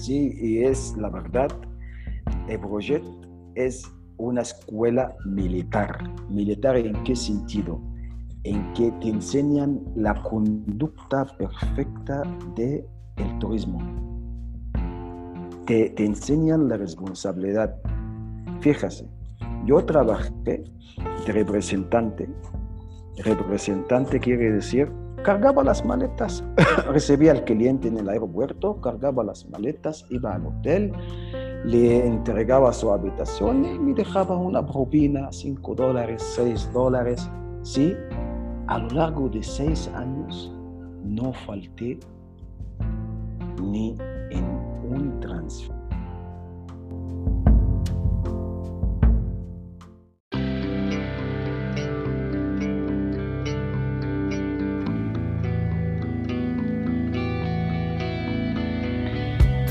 Sí, y es la verdad, Ebrojet es una escuela militar. ¿Militar en qué sentido? En que te enseñan la conducta perfecta del el turismo. Te, enseñan la responsabilidad. Fíjese, yo trabajé de representante. Representante quiere decir cargaba las maletas, recibía al cliente en el aeropuerto, cargaba las maletas, iba al hotel, le entregaba su habitación y me dejaba una propina, 5 dólares, 6 dólares. Sí, a lo largo de seis años no falté ni en un transfer.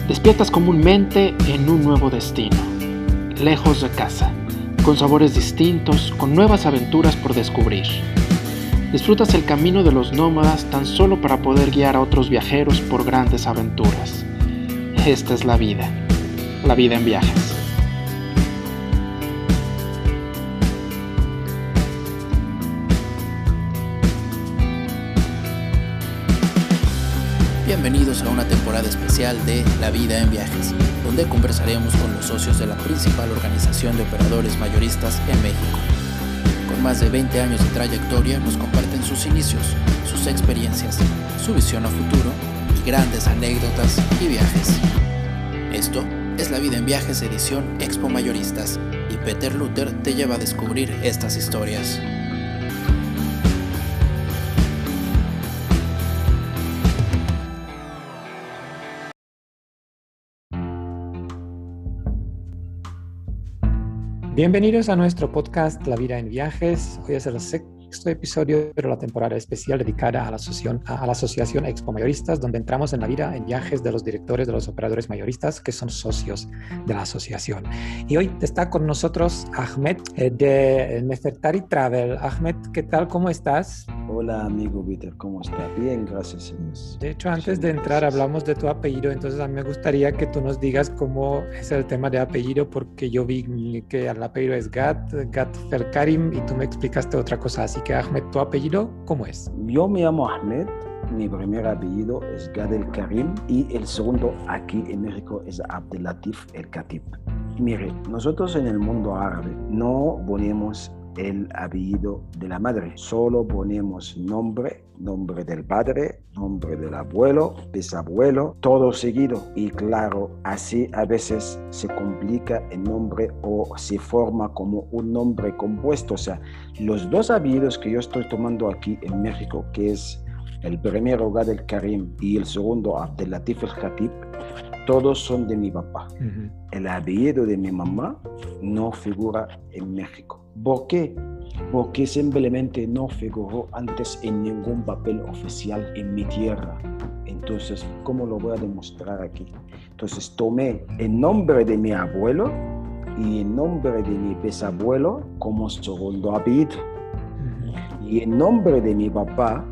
Despiertas comúnmente en un nuevo destino, lejos de casa, con sabores distintos, con nuevas aventuras por descubrir. Disfrutas el camino de los nómadas tan solo para poder guiar a otros viajeros por grandes aventuras. Esta es la vida, la vida en viajes. Bienvenidos a una temporada especial de La vida en viajes, donde conversaremos con los socios de la principal organización de operadores mayoristas en México. Con más de 20 años de trayectoria nos comparten sus inicios, sus experiencias, su visión a futuro y grandes anécdotas y viajes. Esto es La vida en viajes edición Expo Mayoristas y Peter Luther te lleva a descubrir estas historias. Bienvenidos a nuestro podcast La vida en viajes. Hoy es el sexto episodio de la temporada especial dedicada a la, asociación, a la Asociación Expo Mayoristas, donde entramos en la vida en viajes de los directores de los operadores mayoristas que son socios de la asociación. Y hoy está con nosotros Ahmed eh, de Nefertari Travel. Ahmed, ¿qué tal? ¿Cómo estás? Hola amigo Peter, ¿cómo está? Bien, gracias. De hecho, antes de entrar hablamos de tu apellido, entonces a mí me gustaría que tú nos digas cómo es el tema de apellido, porque yo vi que el apellido es Gat, Gat Ferkarim, y tú me explicaste otra cosa. Así que Ahmed, ¿tu apellido cómo es? Yo me llamo Ahmed, mi primer apellido es Gad el Karim y el segundo aquí en México es Abdelatif el Khatib. Mire, nosotros en el mundo árabe no ponemos el apellido de la madre. Solo ponemos nombre, nombre del padre, nombre del abuelo, bisabuelo, todo seguido. Y claro, así a veces se complica el nombre o se forma como un nombre compuesto. O sea, los dos apellidos que yo estoy tomando aquí en México, que es el primero Gad el Karim y el segundo Abdelatif el Khatib, todos son de mi papá. El apellido de mi mamá no figura en México. ¿Por qué? Porque simplemente no figuró antes en ningún papel oficial en mi tierra. Entonces, ¿cómo lo voy a demostrar aquí? Entonces, tomé el nombre de mi abuelo y el nombre de mi bisabuelo como segundo apellido. Y el nombre de mi papá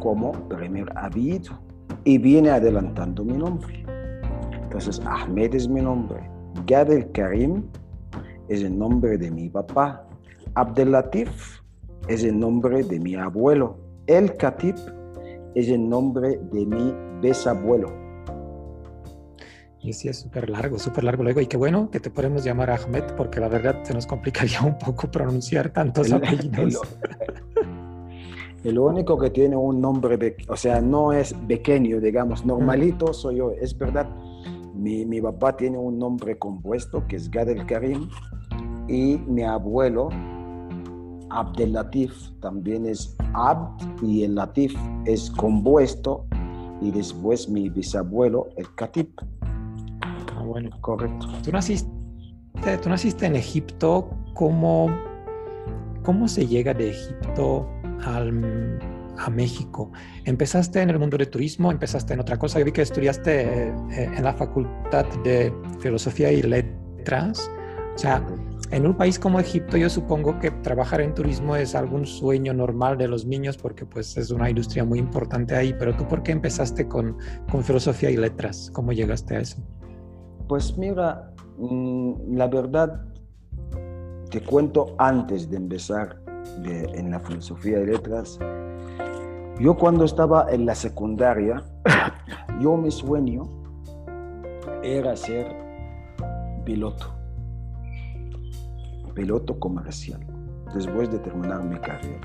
como primer apellido. Y viene adelantando mi nombre. Entonces, Ahmed es mi nombre. Gad el Karim es el nombre de mi papá. Abdelatif es el nombre de mi abuelo. El Khatib es el nombre de mi bisabuelo. Y sí, es súper largo, súper largo luego. Y qué bueno que te podemos llamar Ahmed, porque la verdad se nos complicaría un poco pronunciar tantos apellidos. El, único que tiene un nombre, o sea, no es pequeño, digamos, normalito soy yo, es verdad. Mi, mi papá tiene un nombre compuesto que es Gad el Karim y mi abuelo Abdelatif también es Abd y el Latif es compuesto y después mi bisabuelo el Khatib. Ah, bueno. Correcto. Tú naciste, tú naciste en Egipto. ¿Cómo, ¿Cómo se llega de Egipto al, a México? ¿Empezaste en el mundo de turismo? ¿Empezaste en otra cosa? Yo vi que estudiaste eh, en la Facultad de Filosofía y Letras. O sea, en un país como Egipto yo supongo que trabajar en turismo es algún sueño normal de los niños porque pues es una industria muy importante ahí, pero tú por qué empezaste con, con filosofía y letras? ¿Cómo llegaste a eso? Pues mira, mm, la verdad te cuento antes de empezar en la filosofía y letras. Yo cuando estaba en la secundaria, yo mi sueño era ser piloto, piloto comercial, después de terminar mi carrera.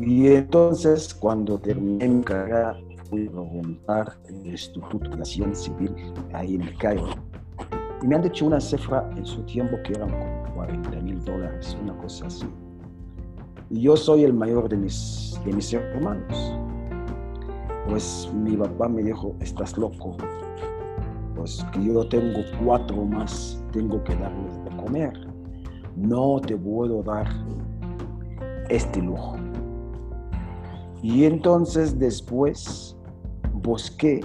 Y entonces cuando terminé mi carrera fui a preguntar el Instituto de Nación Civil, ahí en el Cairo. Y me han dicho una cifra en su tiempo que eran como 40 mil dólares, una cosa así. Y yo soy el mayor de mis, de mis hermanos. Pues mi papá me dijo, estás loco. Pues que yo tengo cuatro más, tengo que darles de comer. No te puedo dar este lujo. Y entonces después busqué,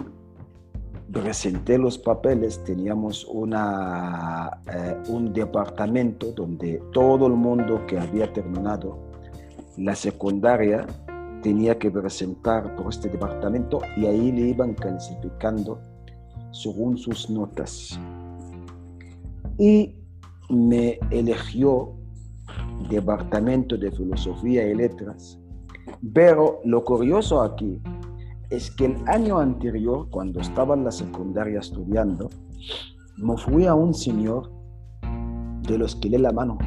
presenté los papeles, teníamos una, eh, un departamento donde todo el mundo que había terminado la secundaria tenía que presentar por este departamento y ahí le iban clasificando según sus notas. Y me eligió departamento de filosofía y letras. Pero lo curioso aquí es que el año anterior, cuando estaba en la secundaria estudiando, me fui a un señor de los que lee la mano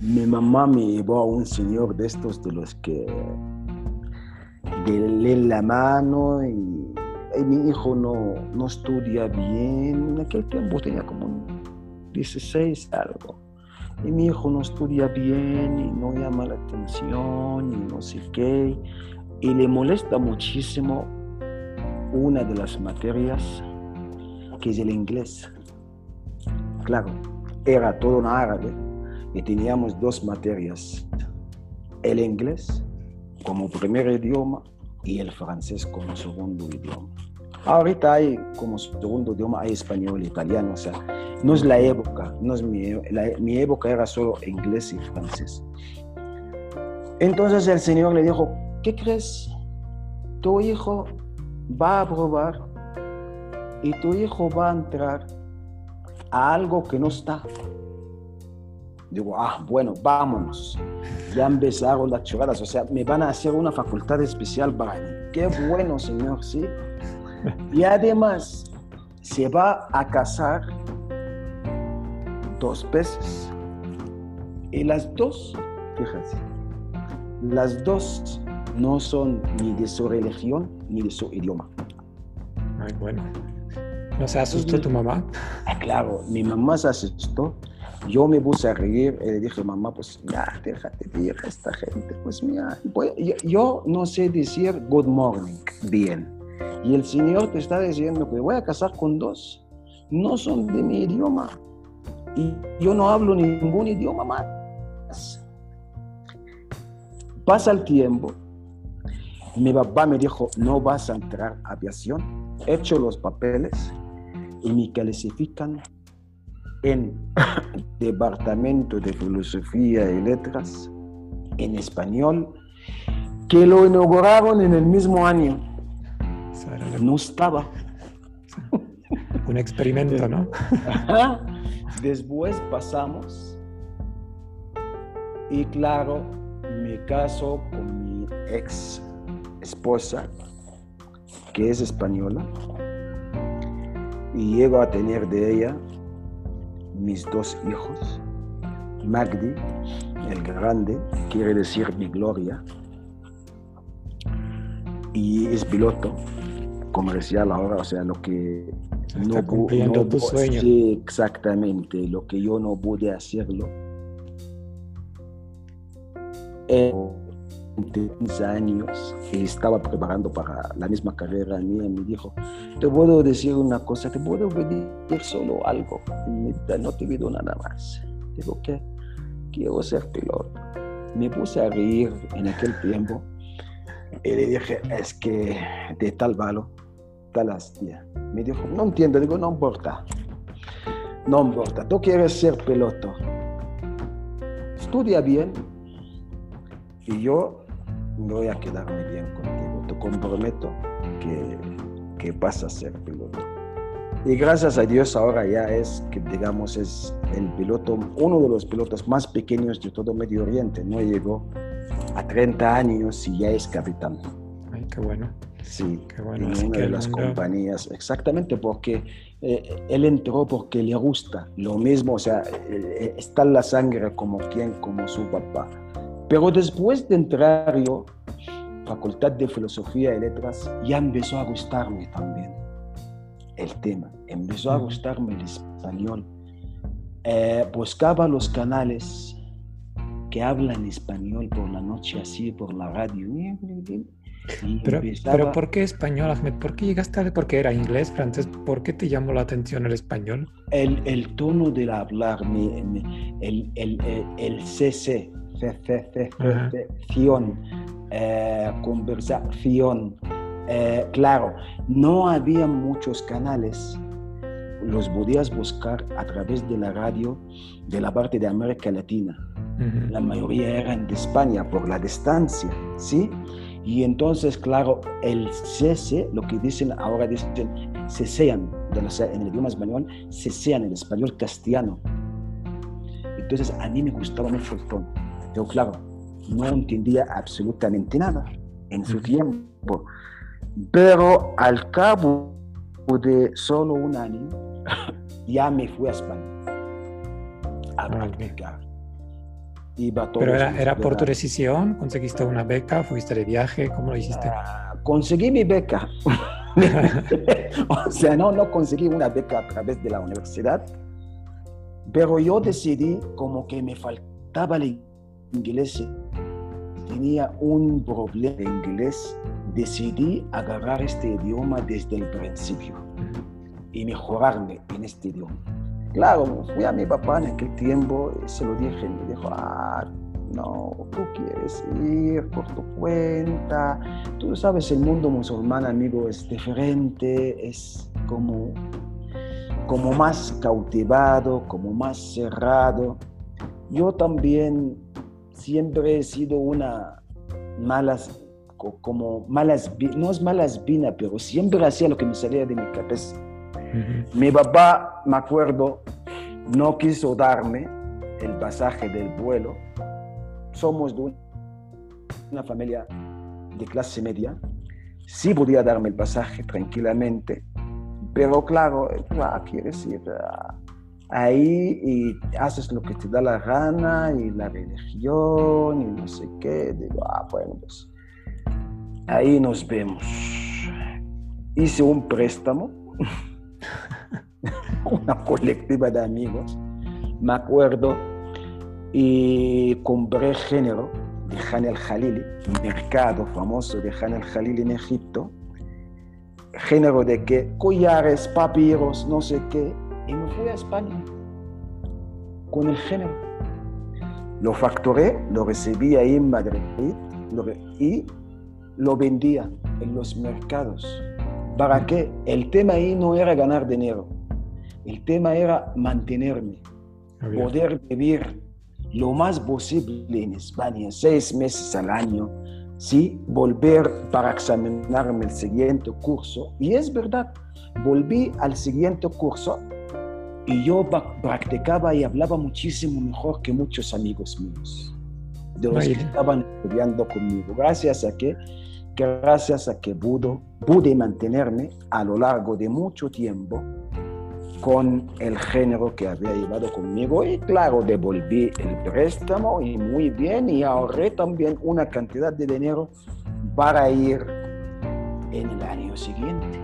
mi mamá me llevó a un señor de estos de los que le la mano y, mi hijo no, no, estudia bien. En aquel tiempo tenía como 16 algo. Y mi hijo no estudia bien y no llama la atención y no sé qué. Y le molesta muchísimo una de las materias que es el inglés. Claro, era todo un árabe y teníamos dos materias, el inglés como primer idioma y el francés como segundo idioma. Ahorita hay como segundo idioma, hay español, italiano, o sea, no es la época, no es mi, mi época era solo inglés y francés. Entonces el Señor le dijo, ¿qué crees? Tu hijo va a probar y tu hijo va a entrar a algo que no está. Digo, ah, bueno, vámonos. Ya empezaron las choradas, o sea, me van a hacer una facultad especial para mí. Qué bueno, señor, ¿sí? Y además, se va a casar dos veces. Y las dos, fíjate, las dos no son ni de su religión ni de su idioma. Ay, bueno. ¿No se asustó tu mamá? Ah, claro, mi mamá se asustó yo me puse a reír y le dije, mamá, pues ya, déjate de esta gente. Pues mira, yo, no sé decir good morning bien. Y el Señor te está diciendo que voy a casar con dos. No son de mi idioma. Y yo no hablo ningún idioma más. Pasa el tiempo. Mi papá me dijo, no vas a entrar a aviación. He hecho los papeles y me clasifican en Departamento de Filosofía y Letras en español, que lo inauguraron en el mismo año. No estaba. Un experimento, ¿no? Después pasamos y claro, me caso con mi ex esposa, que es española, y llego a tener de ella mis dos hijos. Magdi, el grande, quiere decir mi gloria. Y es piloto comercial ahora, o sea, lo que no cumpliendo tu sueño. Sí, exactamente, lo que yo no pude hacerlo. En 15 años estaba preparando para la misma carrera mía, me dijo, te puedo decir una cosa, te puedo pedir solo algo, no te pido nada más. Digo, ¿qué? Quiero ser piloto. Me puse a reír en aquel tiempo y le dije, es que de tal valor, tal hostia. Me dijo, no entiendo, digo, no importa. no importa, tú quieres ser piloto, estudia bien y yo voy a quedarme bien contigo. Te comprometo que, que vas a ser piloto. Y gracias a Dios ahora ya es que digamos es el piloto, uno de los pilotos más pequeños de todo Medio Oriente. No llegó a 30 años y ya es capitán. Ay, qué bueno. Sí, qué bueno. en una de las compañías, exactamente porque eh, él entró porque le gusta lo mismo, o sea, eh, está en la sangre como quien, como su papá. Pero después de entrar yo, Facultad de Filosofía y Letras, ya empezó a gustarme también el tema, empezó a gustarme el español. Eh, buscaba los canales que hablan español por la noche, así por la radio. Pero, pero, ¿por qué español, Ahmed? ¿Por qué llegaste a... Porque era inglés, francés. ¿Por qué te llamó la atención el español? El, el tono del hablar, el, el, el, el CC, eh, conversación. Eh, claro, no había muchos canales. Los podías buscar a través de la radio de la parte de América Latina. La mayoría eran de España por la distancia, ¿sí? Y entonces, claro, el cese, lo que dicen ahora, dicen cesean, en el idioma español, cesean el español castellano. Entonces, a mí me gustaba mucho el tono. Yo, claro, no entendía absolutamente nada en su tiempo. Pero al cabo de solo un año, ya me fui a España a practicar. ¿Pero era, era por tu decisión? ¿Conseguiste una beca? ¿Fuiste de viaje? ¿Cómo lo hiciste? Ah, conseguí mi beca. o sea, no, no conseguí una beca a través de la universidad, pero yo decidí como que me faltaba el inglés, tenía un problema de inglés, decidí agarrar este idioma desde el principio y mejorarme en este idioma. Claro, fui a mi papá en aquel tiempo y se lo dije. Me dijo, ah, no, tú quieres ir por tu cuenta. Tú sabes, el mundo musulmán, amigo, es diferente, es como, como más cautivado, como más cerrado. Yo también siempre he sido una malas, como malas, no es malas vina, pero siempre hacía lo que me salía de mi cabeza mi papá, me acuerdo, no quiso darme el pasaje del vuelo. Somos de una familia de clase media. Sí podía darme el pasaje tranquilamente, pero claro, ah, quieres ir ah, ahí y haces lo que te da la gana y la religión y no sé qué. Digo, ah, bueno, pues ahí nos vemos. Hice un préstamo una colectiva de amigos, me acuerdo, y compré género de Han el Jalili, mercado famoso de Han el Jalili en Egipto, género de que collares, papiros, no sé qué, y me fui a España con el género. Lo facturé, lo recibí ahí en Madrid y lo vendía en los mercados ¿Para qué? El tema ahí no era ganar dinero. El tema era mantenerme, poder vivir lo más posible en España, seis meses al año, ¿sí? volver para examinarme el siguiente curso. Y es verdad, volví al siguiente curso y yo practicaba y hablaba muchísimo mejor que muchos amigos míos, de los que estaban estudiando conmigo, gracias a que gracias a que pudo, pude mantenerme a lo largo de mucho tiempo con el género que había llevado conmigo y claro, devolví el préstamo y muy bien y ahorré también una cantidad de dinero para ir en el año siguiente.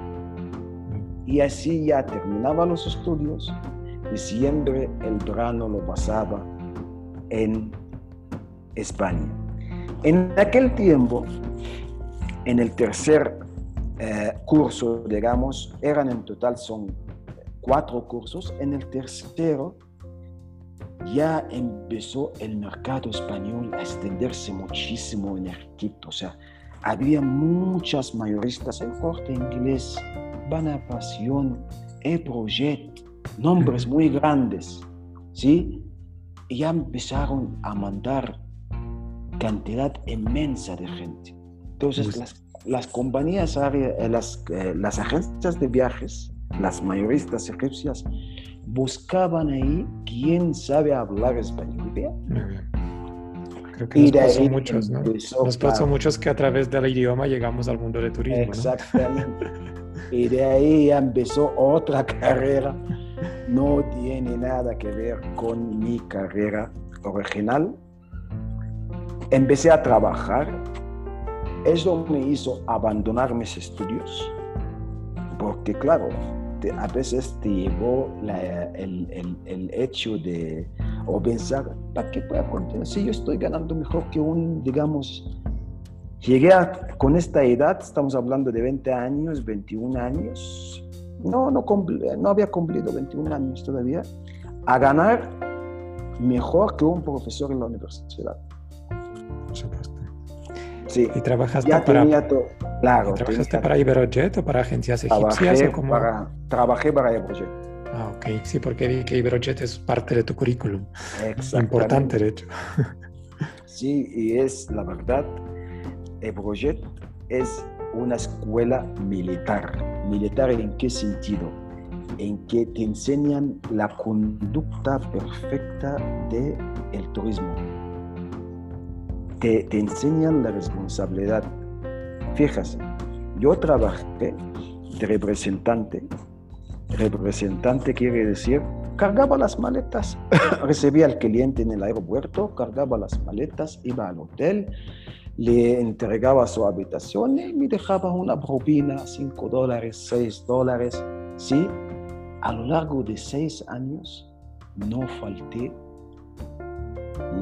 Y así ya terminaba los estudios y siempre el verano lo pasaba en España. En aquel tiempo en el tercer eh, curso, digamos, eran en total son cuatro cursos. En el tercero ya empezó el mercado español a extenderse muchísimo en Egipto. O sea, había muchas mayoristas, el corte inglés, Banapasión, el Projet, nombres muy grandes, ¿sí? Y ya empezaron a mandar cantidad inmensa de gente. Entonces, las, las, compañías, eh, las, eh, las agencias de viajes, las mayoristas egipcias, buscaban ahí quién sabe hablar español bien. Creo que nos pasó muchos, ¿no? nos pasó muchos que a través del idioma llegamos al mundo del turismo. Exactamente. y de ahí ya empezó otra carrera. No tiene nada que ver con mi carrera original. Empecé a trabajar. Eso me hizo abandonar mis estudios. Porque claro, a veces te llevó el, el, el, hecho de, o pensar, ¿para qué voy a continuar? Si yo estoy ganando mejor que un, digamos, llegué con esta edad, estamos hablando de 20 años, 21 años, no, no, no había cumplido 21 años todavía, a ganar mejor que un profesor en la universidad. Sí. ¿Y trabajaste para, claro, ¿trabajaste para Iberojet o para agencias egipcias? Trabajé, o para, trabajé para Iberojet. Ah, ok. Sí, porque vi que Iberojet es parte de tu currículum. Importante, de hecho. Sí, y es la verdad, Iberojet es una escuela militar. ¿Militar en qué sentido? En que te enseñan la conducta perfecta del el turismo te, enseñan la responsabilidad. Fíjate, yo trabajé de representante. Representante quiere decir, cargaba las maletas, recibía al cliente en el aeropuerto, cargaba las maletas, iba al hotel, le entregaba su habitación y me dejaba una propina, 5 dólares, 6 dólares. Sí, a lo largo de seis años no falté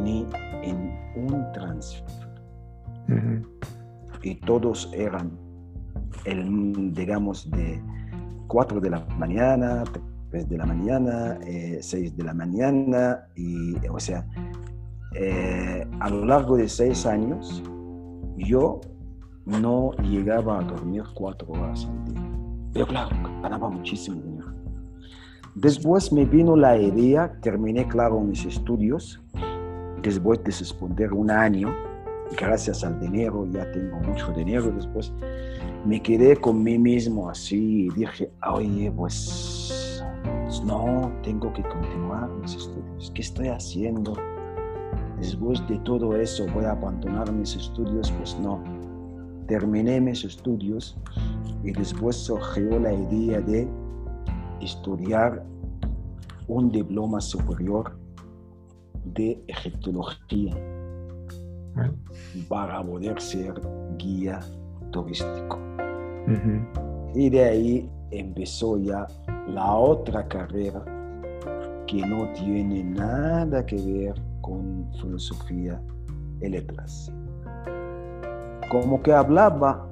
ni en un transfer. Y todos eran, el, digamos, de 4 de la mañana, 3 de la mañana, 6 eh, de la mañana, y, o sea, eh, a lo largo de 6 años, yo no llegaba a dormir 4 horas al día. Pero claro, ganaba muchísimo dinero. Después me vino la idea, terminé, claro, mis estudios, después de suspender un año, gracias al dinero, ya tengo mucho dinero, después me quedé con mí mismo así y dije, oye, pues, pues no, tengo que continuar mis estudios. ¿Qué estoy haciendo? Después de todo eso voy a abandonar mis estudios, pues no. Terminé mis estudios y después surgió la idea de estudiar un diploma superior de egiptología para poder ser guía turístico. Y de ahí empezó ya la otra carrera que no tiene nada que ver con filosofía y letras. Como que hablaba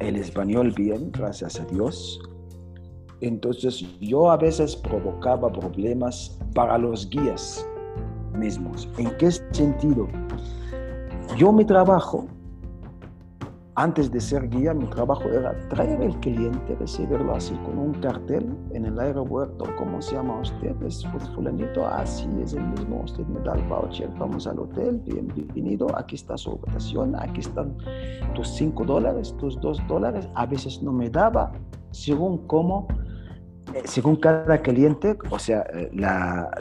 el español bien, gracias a Dios. Entonces yo a veces provocaba problemas para los guías mismos. ¿En qué sentido? Yo mi trabajo, antes de ser guía, mi trabajo era traer al cliente, recibirlo así con un cartel en el aeropuerto, ¿cómo se llama usted? Es fulanito, así es el mismo, usted me da el voucher, vamos al hotel, bienvenido, aquí está su habitación, aquí están tus 5 dólares, tus 2 dólares, a veces no me daba, según cómo según cada cliente, o sea, eh,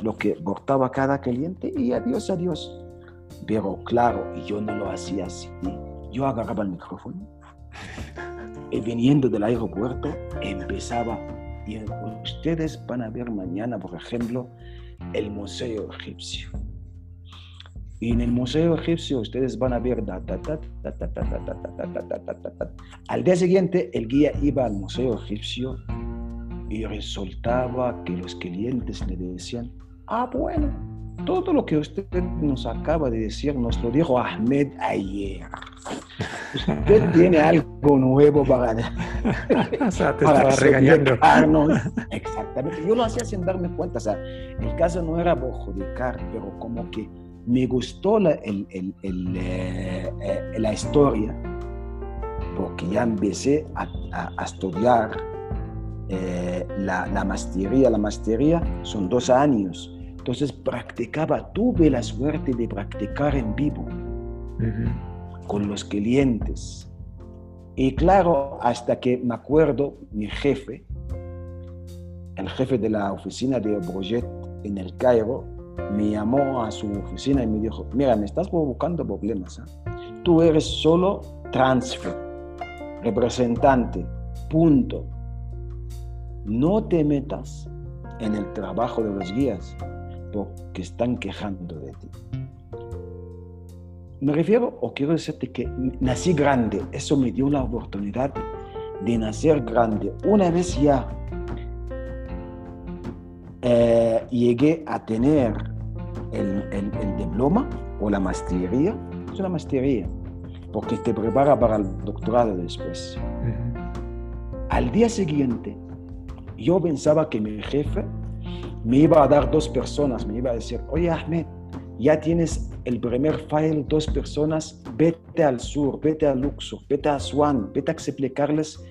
lo que aportaba cada cliente y adiós, adiós. Pero claro, yo no lo hacía así. Yo agarraba el micrófono y viniendo del aeropuerto empezaba. Y ustedes van a ver mañana, por ejemplo, el Museo Egipcio. Y en el Museo Egipcio ustedes van a ver... Al día siguiente el guía iba al Museo Egipcio y resultaba que los clientes le decían, ah, bueno, todo lo que usted nos acaba de decir nos lo dijo Ahmed ayer. Usted tiene algo nuevo para, o sea, te estaba regañando. Exactamente. Yo lo hacía sin darme cuenta. O sea, el caso no era perjudicar, pero como que me gustó la, el, el, el, eh, eh, la historia, porque ya empecé a, a, a estudiar eh, la, la maestría. La maestría son dos años. Entonces practicaba, tuve la suerte de practicar en vivo con los clientes. Y claro, hasta que me acuerdo, mi jefe, el jefe de la oficina de Brojet en el Cairo, me llamó a su oficina y me dijo, mira, me estás provocando problemas. ¿eh? Tú eres solo transfer, representante, punto. No te metas en el trabajo de los guías porque están quejando de ti. Me refiero, o quiero decirte que nací grande, eso me dio la oportunidad de nacer grande. Una vez ya eh, llegué a tener el, el, diploma o la maestría, es una maestría, porque te prepara para el doctorado después. Al día siguiente, yo pensaba que mi jefe me iba a dar dos personas, me iba a decir, oye Ahmed, ya tienes el primer file, dos personas, vete al sur, vete a Luxor, vete a Swan, vete a explicarles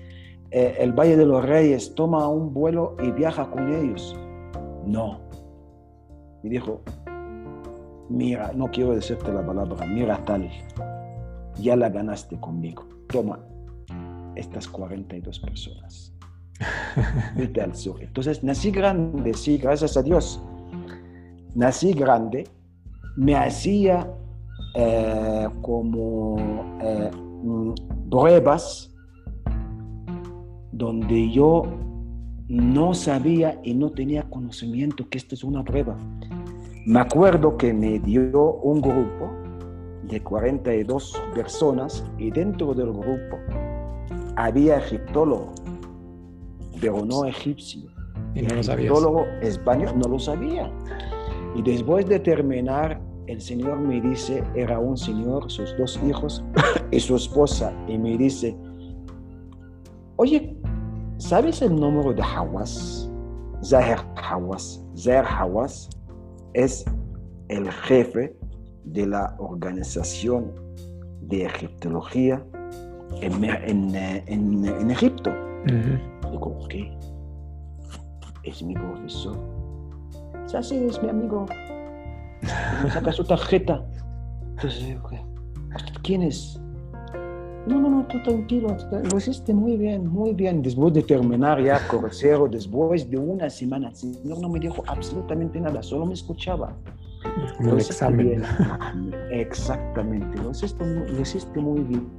eh, el Valle de los Reyes, toma un vuelo y viaja con ellos. No. Me dijo, mira, no quiero decirte la palabra, mira tal, ya la ganaste conmigo. Toma estas 42 personas. Entonces, nací grande, sí, gracias a Dios. Nací grande, me hacía eh, como eh, mm, pruebas donde yo no sabía y no tenía conocimiento que esto es una prueba. Me acuerdo que me dio un grupo de 42 personas y dentro del grupo había egiptólogo, pero no egipcio. Y no lo egiptólogo español, no lo sabía. Y después de terminar, el Señor me dice, era un señor, sus dos hijos y su esposa, y me dice, oye, ¿Sabes el número de Hawass? Zahir Hawass. Zahir Hawass es el jefe de la organización de egiptología en, en, Egipto. Digo, ¿qué? Es mi profesor. Sí, es mi amigo. Me saca su tarjeta. Entonces, ¿quién es? No, no, no, tú tranquilo, lo hiciste muy bien, muy bien. Después de terminar ya crucero, después de una semana, el señor no me dijo absolutamente nada, solo me escuchaba. Como el examen. Exactamente, lo hiciste, lo hiciste muy bien.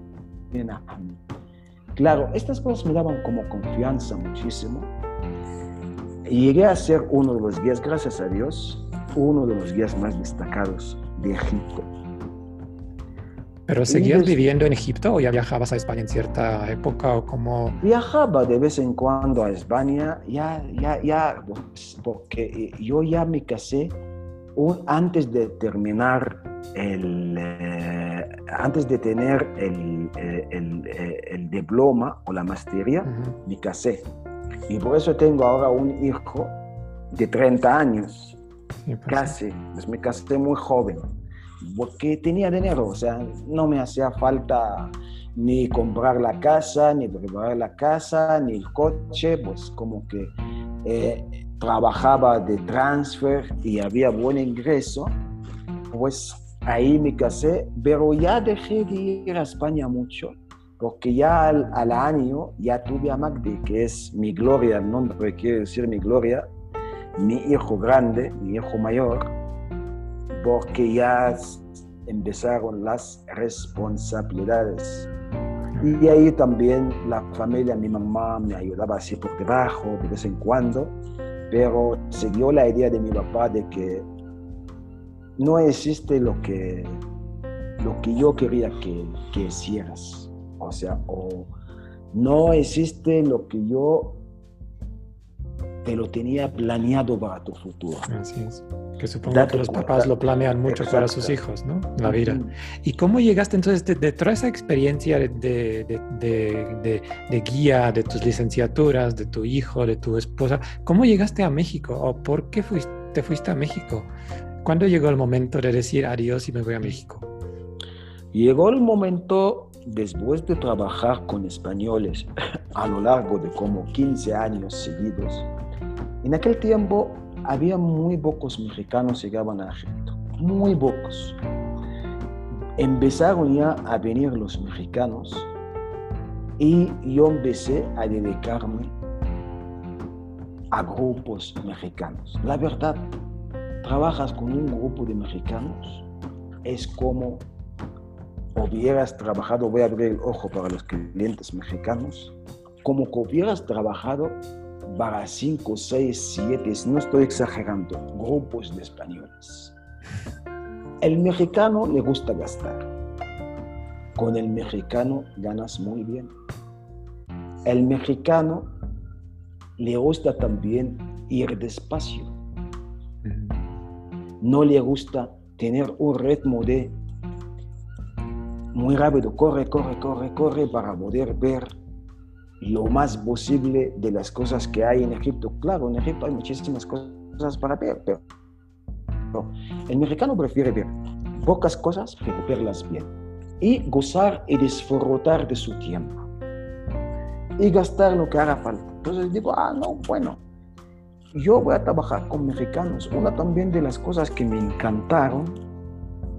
Claro, estas cosas me daban como confianza muchísimo. Y llegué a ser uno de los guías, gracias a Dios, uno de los guías más destacados de Egipto. ¿Pero seguías viviendo en Egipto o ya viajabas a España en cierta época o cómo? Viajaba de vez en cuando a España, ya, ya, ya, pues, porque yo ya me casé antes de terminar el, eh, antes de tener el, eh, el, eh, el, diploma o la maestría, me casé. Y por eso tengo ahora un hijo de 30 años, pues casi, pues me casé muy joven porque tenía dinero, o sea, no me hacía falta ni comprar la casa, ni preparar la casa, ni el coche, pues como que eh, trabajaba de transfer y había buen ingreso, pues ahí me casé, pero ya dejé de ir a España mucho, porque ya al, año ya tuve a Magdi, que es mi gloria, el nombre quiere decir mi gloria, mi hijo grande, mi hijo mayor, porque ya empezaron las responsabilidades. Y ahí también la familia, mi mamá me ayudaba así por debajo de vez en cuando, pero dio la idea de mi papá de que no existe lo que, lo que yo quería que, que hicieras. O sea, o no existe lo que yo te lo tenía planeado para tu futuro. Así es. Que supongo que los papás lo planean mucho para sus hijos, ¿no? La vida. ¿Y cómo llegaste entonces de, toda esa experiencia de, de, de, guía, de tus licenciaturas, de tu hijo, de tu esposa? ¿Cómo llegaste a México? ¿O por qué fuiste, te fuiste a México? ¿Cuándo llegó el momento de decir adiós y me voy a México? Llegó el momento después de trabajar con españoles a lo largo de como 15 años seguidos, en aquel tiempo había muy pocos mexicanos que llegaban a Egipto, muy pocos. Empezaron ya a venir los mexicanos y yo empecé a dedicarme a grupos mexicanos. La verdad, trabajas con un grupo de mexicanos, es como hubieras trabajado, voy a abrir el ojo para los clientes mexicanos, como que hubieras trabajado para 5, 6, 7, no estoy exagerando, grupos de españoles. El mexicano le gusta gastar. Con el mexicano ganas muy bien. El mexicano le gusta también ir despacio. No le gusta tener un ritmo de muy rápido, corre, corre, corre, corre para poder ver lo más posible de las cosas que hay en Egipto. Claro, en Egipto hay muchísimas cosas para ver, pero el mexicano prefiere ver pocas cosas, pero verlas bien. Y gozar y disfrutar de su tiempo. Y gastar lo que haga falta. Entonces digo, ah, no, bueno, yo voy a trabajar con mexicanos. Una también de las cosas que me encantaron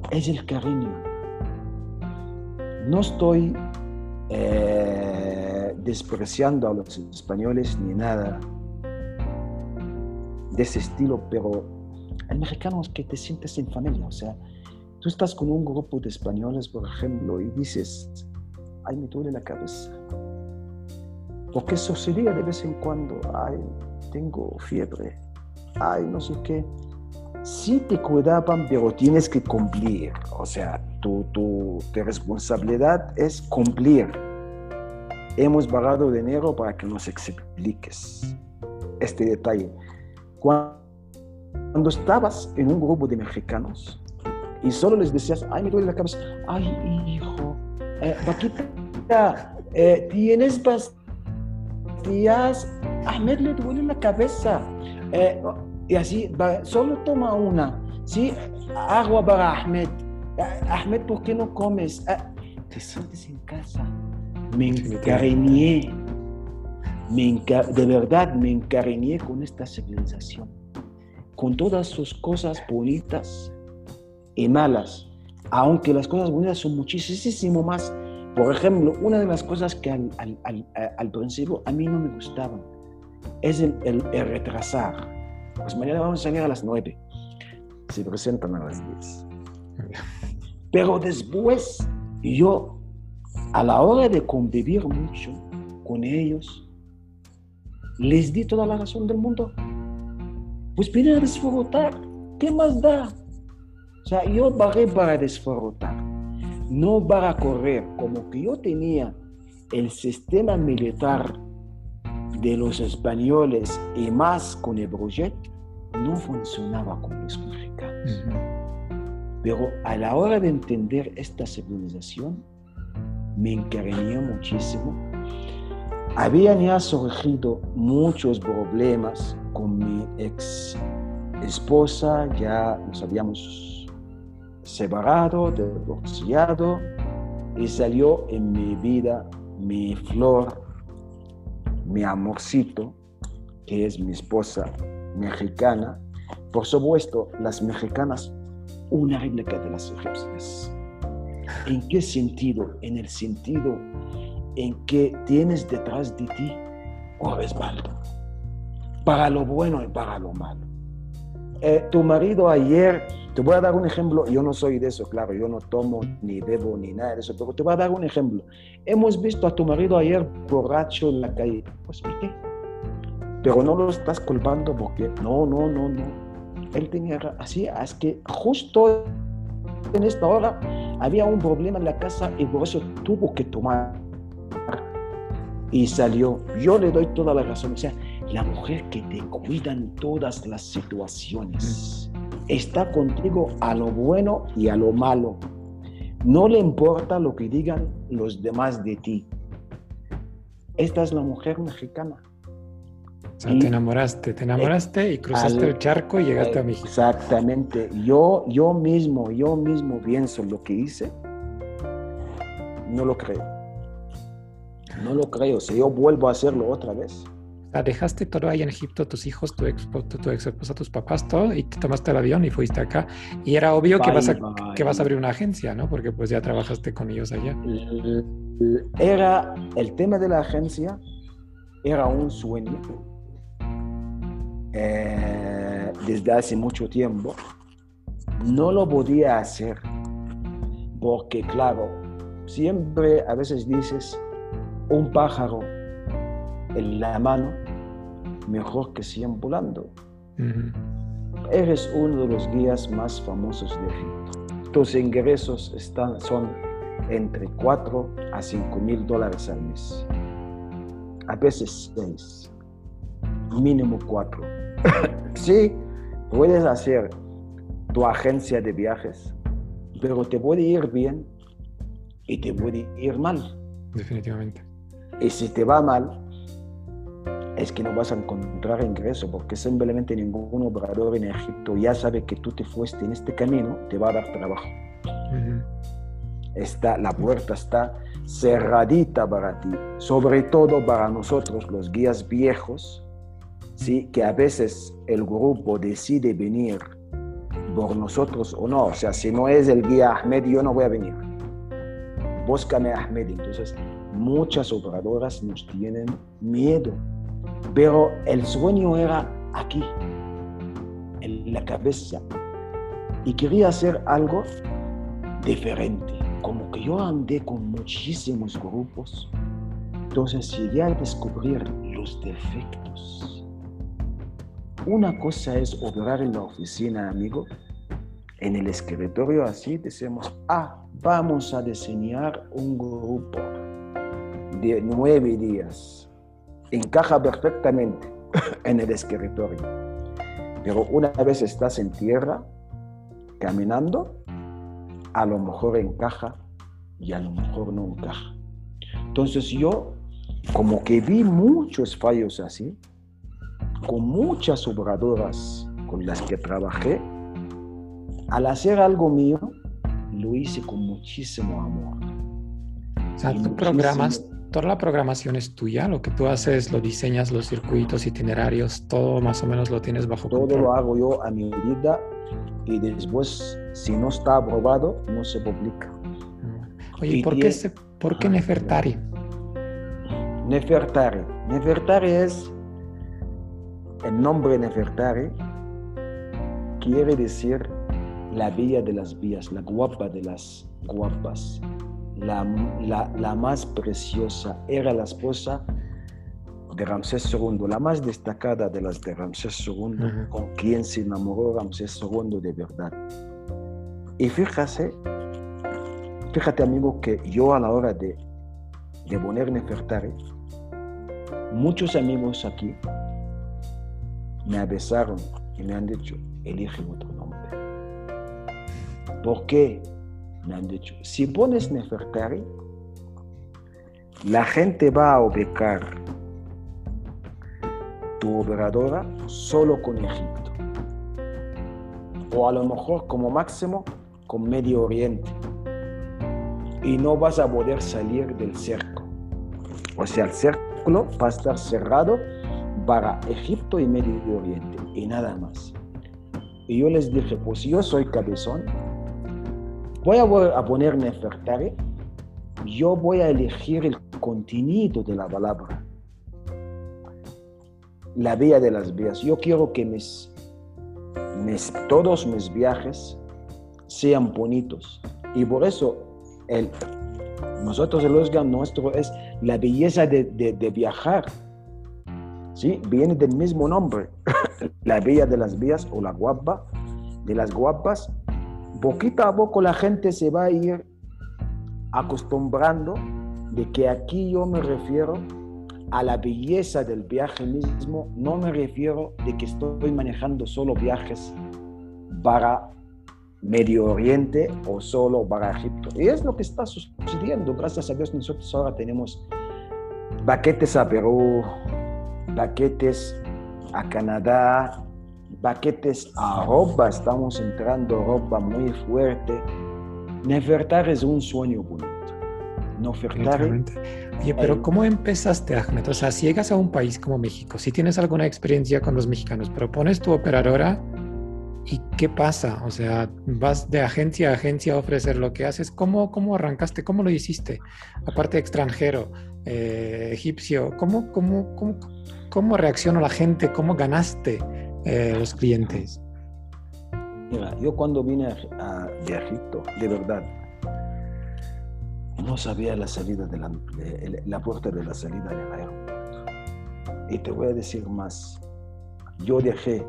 es el cariño. No estoy eh, despreciando a los españoles ni nada de ese estilo, pero el mexicano es que te sientes en familia. O sea, tú estás con un grupo de españoles, por ejemplo, y dices, ay, me duele la cabeza. Porque sucedía de vez en cuando, ay, tengo fiebre, ay, no sé qué. Sí te cuidaban, pero tienes que cumplir. O sea, tu, tu, tu responsabilidad es cumplir. Hemos pagado dinero para que nos expliques este detalle. Cuando, estabas en un grupo de mexicanos y solo les decías, ay, me duele la cabeza, ay, hijo, eh, Paquita, eh, tienes pastillas, Ahmed le duele la cabeza. Eh, y así, solo toma una, ¿sí? Agua para Ahmed. Ahmed, ¿por qué no comes? te sientes en casa. Me encariñé. Me de verdad me encariñé con esta civilización. Con todas sus cosas bonitas y malas. Aunque las cosas bonitas son muchísimo más. Por ejemplo, una de las cosas que al, al, al, principio a mí no me gustaban es el, el, el retrasar pues mañana vamos a salir a las 9. Se presentan a las 10. Pero después, yo, a la hora de convivir mucho con ellos, les di toda la razón del mundo. Pues vienen a disfrutar. ¿Qué más da? O sea, yo bajé para disfrutar, no para correr, como que yo tenía el sistema militar de los españoles y más con el proyecto, no funcionaba con los mexicanos. Pero a la hora de entender esta civilización, me encariñé muchísimo. Habían ya surgido muchos problemas con mi ex esposa, ya nos habíamos separado, divorciado, y salió en mi vida mi flor, mi amorcito, que es mi esposa mexicana. Por supuesto, las mexicanas, una réplica de las egipcias. ¿En qué sentido? En el sentido en que tienes detrás de ti un respaldo, para lo bueno y para lo malo. Eh, tu marido ayer, te voy a dar un ejemplo, yo no soy de eso, claro, yo no tomo ni bebo ni nada de eso, pero te voy a dar un ejemplo. Hemos visto a tu marido ayer borracho en la calle. Pues, ¿por qué? Pero no lo estás culpando porque no, no, no, no. Él tenía así, es que justo en esta hora había un problema en la casa y por eso tuvo que tomar y salió. Yo le doy toda la razón. O sea, la mujer que te cuida en todas las situaciones está contigo a lo bueno y a lo malo. No le importa lo que digan los demás de ti. Esta es la mujer mexicana. O sea, te enamoraste, te enamoraste y cruzaste el charco y llegaste a México. Exactamente. Yo, yo mismo, yo mismo pienso lo que hice. No lo creo. No lo creo. Si yo vuelvo a hacerlo otra vez. Sea, dejaste todo ahí en Egipto, tus hijos, tu ex, tu, ex esposa, tus papás, todo, y te tomaste el avión y fuiste acá. Y era obvio que, vas a, que vas a abrir una agencia, ¿no? Porque pues ya trabajaste con ellos allá. Era el tema de la agencia, era un sueño. Eh, desde hace mucho tiempo. No lo podía hacer porque, claro, siempre a veces dices, un pájaro en la mano mejor que 100 volando. Eres uno de los guías más famosos de Egipto. Tus ingresos están, son entre 4 a 5 mil dólares al mes. A veces 6. Mínimo 4. sí, puedes hacer tu agencia de viajes, pero te puede ir bien y te puede ir mal. Definitivamente. Y si te va mal, es que no vas a encontrar ingreso, porque simplemente ningún operador en Egipto ya sabe que tú te fuiste en este camino, te va a dar trabajo. está, la puerta está cerradita para ti, sobre todo para nosotros, los guías viejos, ¿sí? que a veces el grupo decide venir por nosotros o no. O sea, si no es el guía Ahmed, yo no voy a venir. Búscame Ahmed. Entonces, muchas operadoras nos tienen miedo, pero el sueño era aquí, en la cabeza, y quería hacer algo diferente, como que yo andé con muchísimos grupos, entonces llegué a descubrir los defectos. Una cosa es operar en la oficina, amigo, en el escritorio así decimos, ah, vamos a diseñar un grupo de nueve días. Encaja perfectamente en el escritorio. Pero una vez estás en tierra, caminando, a lo mejor encaja y a lo mejor no encaja. Entonces yo como que vi muchos fallos así, con muchas obradoras con las que trabajé, al hacer algo mío, lo hice con muchísimo amor. O sea, tú programas toda la programación es tuya, lo que tú haces, lo diseñas, los circuitos, itinerarios, todo más o menos lo tienes bajo todo control. Todo lo hago yo a mi medida y después, si no está aprobado, no se publica. Ah. Oye, ¿por, qué se, ¿por qué Nefertari? Nefertari. Nefertari es el nombre Nefertari, quiere decir la bella de las vías, la guapa de las guapas la, más preciosa, era la esposa de Ramsés II, la más destacada de las de Ramsés II, con quien se enamoró Ramsés II de verdad. Y fíjate, fíjate amigo, que yo a la hora de, de poner Nefertari, muchos amigos aquí me abesaron y me han dicho, elige otro nombre. ¿Por qué? Me han dicho, si pones Nefertari, la gente va a ubicar tu operadora solo con Egipto. O a lo mejor como máximo con Medio Oriente. Y no vas a poder salir del cerco. O sea, el círculo va a estar cerrado para Egipto y Medio Oriente. Y nada más. Y yo les dije, pues yo soy cabezón, voy a, poner Nefertari, yo voy a elegir el contenido de la palabra, la vía de las vías. Yo quiero que mis, todos mis viajes sean bonitos. Y por eso el, nosotros el Osgan nuestro es la belleza de, de, viajar. ¿Sí? Viene del mismo nombre. la vía de las vías o la guapa de las guapas poquito a poco la gente se va a ir acostumbrando de que aquí yo me refiero a la belleza del viaje mismo, no me refiero de que estoy manejando solo viajes para Medio Oriente o solo para Egipto. Y es lo que está sucediendo. Gracias a Dios nosotros ahora tenemos paquetes a Perú, paquetes a Canadá, paquetes a ropa, estamos entrando ropa muy fuerte. Nefertar es un sueño bonito. no ofertaré. Oye, pero ¿cómo empezaste, Ahmed? O sea, si llegas a un país como México, si tienes alguna experiencia con los mexicanos, pero pones tu operadora ¿Y qué pasa? O sea, vas de agencia a agencia a ofrecer lo que haces. ¿Cómo, cómo arrancaste? ¿Cómo lo hiciste? Aparte extranjero, eh, egipcio, ¿cómo, cómo, cómo, cómo reaccionó la gente? ¿Cómo ganaste eh, los clientes? Mira, yo cuando vine a, de Egipto, de verdad, no sabía la salida de la, la puerta de la salida del aeropuerto. Y te voy a decir más. Yo dejé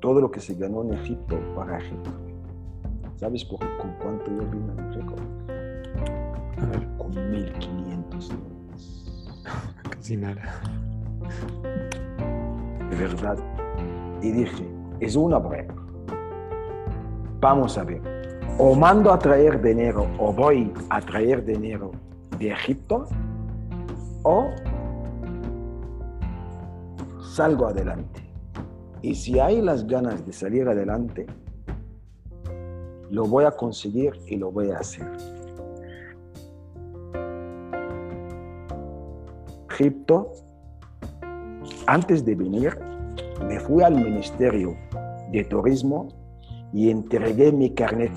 todo lo que se ganó en Egipto para Egipto. ¿Sabes por, con cuánto yo vine a México? A ver. Con 1500 dólares. Casi nada. Verdad. Y dije, es una prueba. Vamos a ver. O mando a traer dinero o voy a traer dinero de Egipto o salgo adelante. Y si hay las ganas de salir adelante, lo voy a conseguir y lo voy a hacer. Egipto, antes de venir, me fui al Ministerio de Turismo y entregué mi carnet.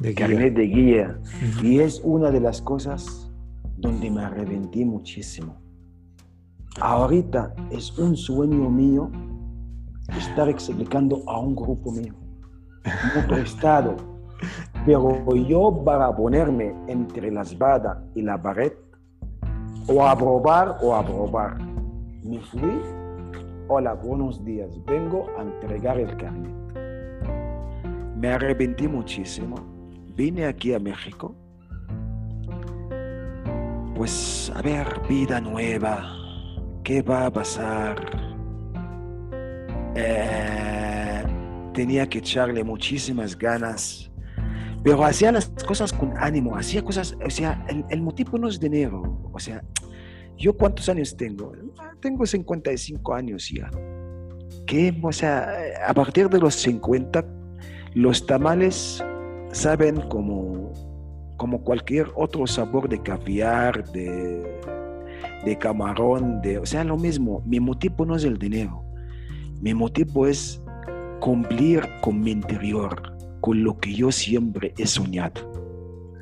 De carnet de guía. Y es una de las cosas donde me arrepentí muchísimo Ahorita es un sueño mío estar explicando a un grupo mío, muy prestado. Pero yo para ponerme entre la espada y la pared, o aprobar o aprobar, me fui, hola, buenos días, vengo a entregar el carnet. Me arrepentí muchísimo, vine aquí a México, pues a ver, vida nueva, ¿Qué va a pasar? Eh, tenía que echarle muchísimas ganas, pero hacía las cosas con ánimo, hacía cosas, o sea, el, motivo no es dinero, o sea, yo cuántos años tengo? Tengo 55 años ya. ¿Qué? O sea, a partir de los 50, los tamales saben como, como cualquier otro sabor de caviar, de, de camarón, de, o sea, lo mismo. Mi motivo no es el dinero. Mi motivo es cumplir con mi interior, con lo que yo siempre he soñado.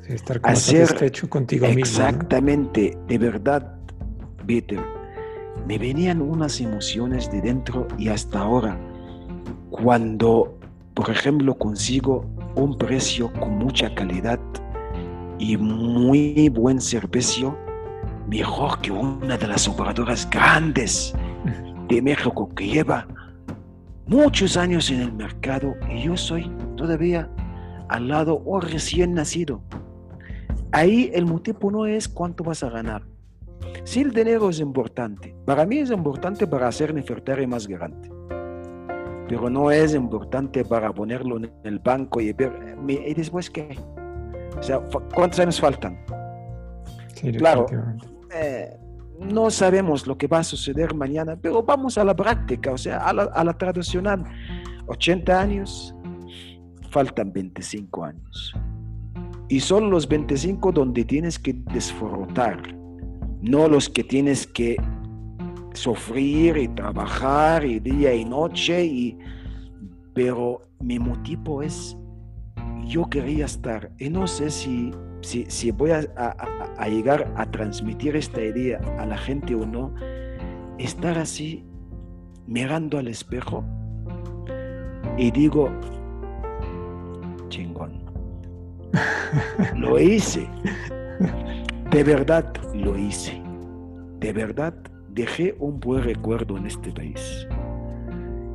estar satisfecho contigo mismo. Exactamente, de verdad, Me venían unas emociones de dentro y hasta ahora, cuando, por ejemplo, consigo un precio con mucha calidad y muy buen servicio, mejor que una de las operadoras grandes de México que lleva muchos años en el mercado y yo soy todavía al lado o recién nacido. Ahí el motivo no es cuánto vas a ganar. Si el dinero es importante, para mí es importante para hacer Nefertari más grande, pero no es importante para ponerlo en el banco y ver, ¿y después qué? O sea, ¿cuántos años faltan? claro, eh, no sabemos lo que va a suceder mañana, pero vamos a la práctica, o sea, a la, a la tradicional. 80 años, faltan 25 años. Y son los 25 donde tienes que disfrutar, no los que tienes que sufrir y trabajar y día y noche. Y, pero mi motivo es, yo quería estar, y no sé si si, voy a, llegar a transmitir esta idea a la gente o no, estar así mirando al espejo y digo, chingón, lo hice, de verdad lo hice, de verdad dejé un buen recuerdo en este país.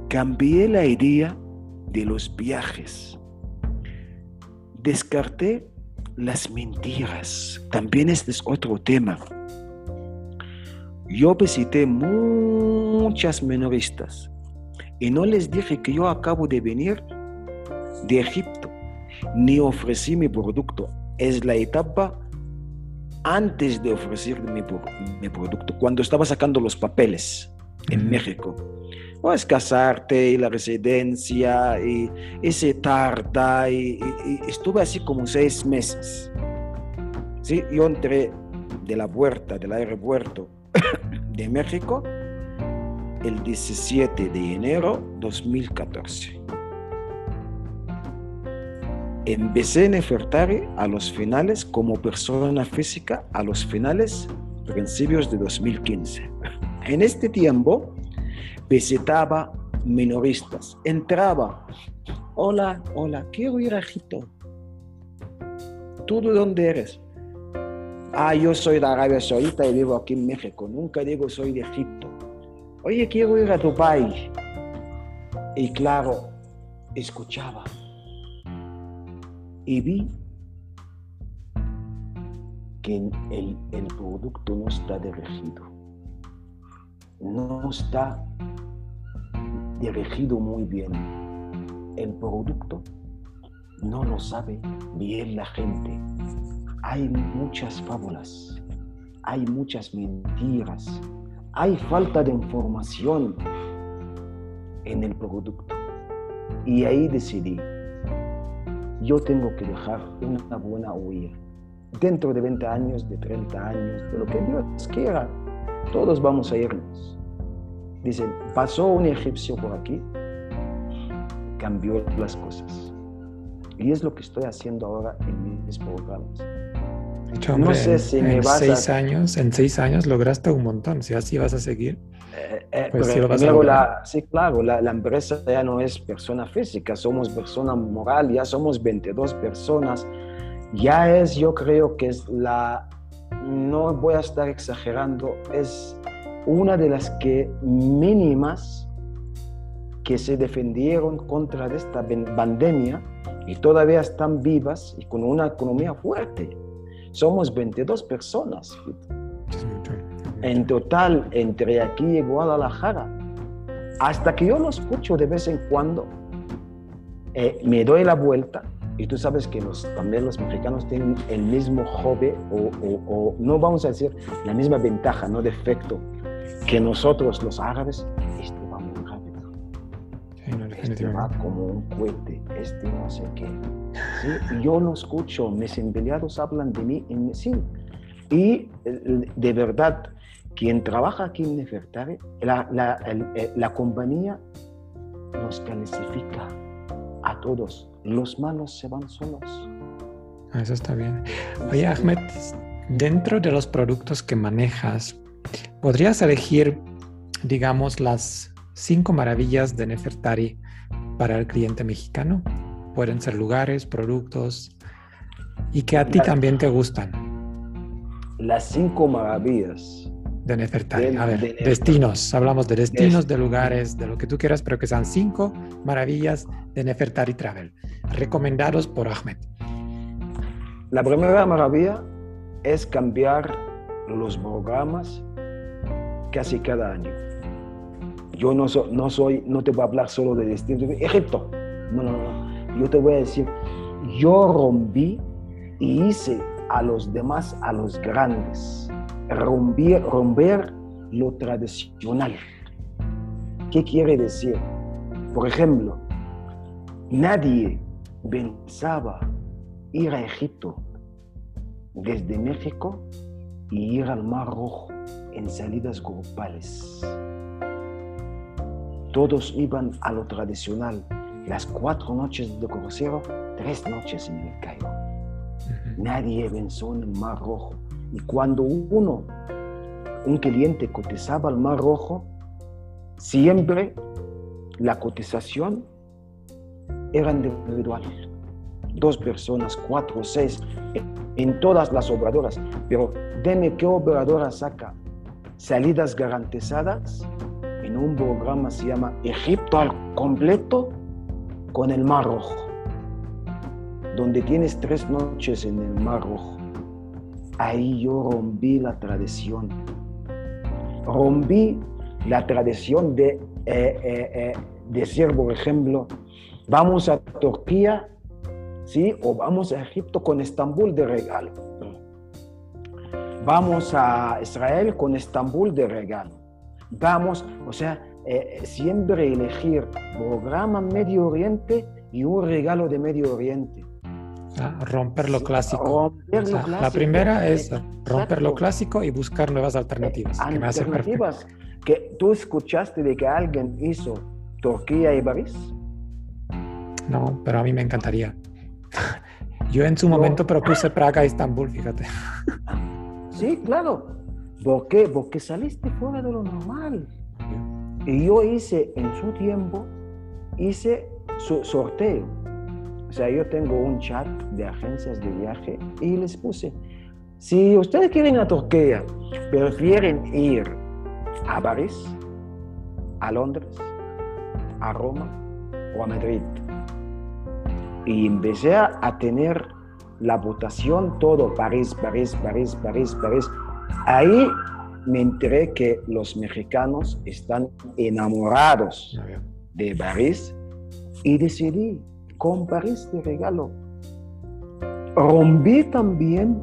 Cambié la idea de los viajes. Descarté las mentiras. También este es otro tema. Yo visité muchas menoristas y no les dije que yo acabo de venir de Egipto, ni ofrecí mi producto. Es la etapa antes de ofrecer mi, mi producto, cuando estaba sacando los papeles en México. Puedes casarte y la residencia y, ese tarta y, estuve así como seis meses. ¿Sí? Yo entré de la puerta del aeropuerto de México el 17 de enero 2014. Empecé en Nefertari a los finales como persona física a los finales principios de 2015. En este tiempo visitaba minoristas, entraba, hola, hola, quiero ir a Egipto. ¿Tú de dónde eres? Ah, yo soy de Arabia Saudita y vivo aquí en México. Nunca digo soy de Egipto. Oye, quiero ir a país. Y claro, escuchaba. Y vi que el, el producto no está dirigido. No está dirigido muy bien. El producto no lo sabe bien la gente. Hay muchas fábulas, hay muchas mentiras, hay falta de información en el producto. Y ahí decidí, yo tengo que dejar una buena huella dentro de 20 años, de 30 años, de lo que Dios quiera, todos vamos a irnos. Dicen, pasó un egipcio por aquí, cambió las cosas. Y es lo que estoy haciendo ahora en mis programas. No sé si en, vas seis años, en seis años lograste un montón. Si así vas a seguir, eh, eh, pues sí, lo vas a la, sí, claro, la, la, empresa ya no es persona física, somos persona moral, ya somos 22 personas ya es, yo creo que es la, no voy a estar exagerando, es una de las que mínimas que se defendieron contra esta pandemia y todavía están vivas y con una economía fuerte. Somos 22 personas. En total, entre aquí y Guadalajara. Hasta que yo lo escucho de vez en cuando, eh, me doy la vuelta y tú sabes que los, también los mexicanos tienen el mismo hobby o, no vamos a decir la misma ventaja, no defecto que nosotros los árabes. Este va muy rápido. este va como un cohete, este no sé qué. Yo lo escucho, mis empleados hablan de mí en sí. Y de verdad, quien trabaja aquí en Nefertari, la, la, la compañía nos califica a todos los malos se van solos. Ah, eso está bien. Oye, Ahmed, dentro de los productos que manejas, ¿podrías elegir, digamos, las cinco maravillas de Nefertari para el cliente mexicano? Pueden ser lugares, productos y que a ti también te gustan. Las cinco maravillas. De Nefertari. a ver, destinos. Hablamos de destinos, de lugares, de lo que tú quieras, pero que sean cinco maravillas de Nefertari Travel recomendados por Ahmed? La primera maravilla es cambiar los programas casi cada año. Yo no, no soy, no te voy a hablar solo de destino de Egipto. No, no, no. Yo te voy a decir, yo rompí y hice a los demás, a los grandes, romper, romper lo tradicional. ¿Qué quiere decir? Por ejemplo, nadie pensaba ir a Egipto desde México y ir al Mar Rojo en salidas grupales. Todos iban a lo tradicional, las cuatro noches de crucero, tres noches en el Cairo. Nadie pensó en el Mar Rojo. Y cuando uno, un cliente cotizaba al Mar Rojo, siempre la cotización era individual. Dos personas, cuatro, seis, en todas las operadoras. Pero dime qué operadora saca salidas garantizadas en un programa se llama Egipto al completo con el Mar Rojo, donde tienes tres noches en el Mar Rojo. Ahí yo rompí la tradición. Rompí la tradición de eh, eh, eh, decir, por ejemplo, Vamos a Turquía, ¿sí? O vamos a Egipto con Estambul de regalo. Vamos a Israel con Estambul de regalo. Vamos, o sea, eh, siempre elegir programa Medio Oriente y un regalo de Medio Oriente. Ah, romper lo clásico. La primera es romper lo clásico y buscar nuevas alternativas. alternativas que tú escuchaste de que alguien hizo Turquía y París. No, pero a mí me encantaría. Yo en su momento propuse Praga y Estambul, fíjate. Sí, claro. ¿Por qué? Porque saliste fuera de lo normal. Y yo hice en su tiempo, hice su sorteo. O sea, yo tengo un chat de agencias de viaje y les puse, si ustedes quieren a Turquía, prefieren ir a París, a Londres, a Roma o a Madrid. Y empecé a tener la votación, todo, París, París, París, París, París. Ahí me enteré que los mexicanos están enamorados de París y decidí con París de regalo. Rompí también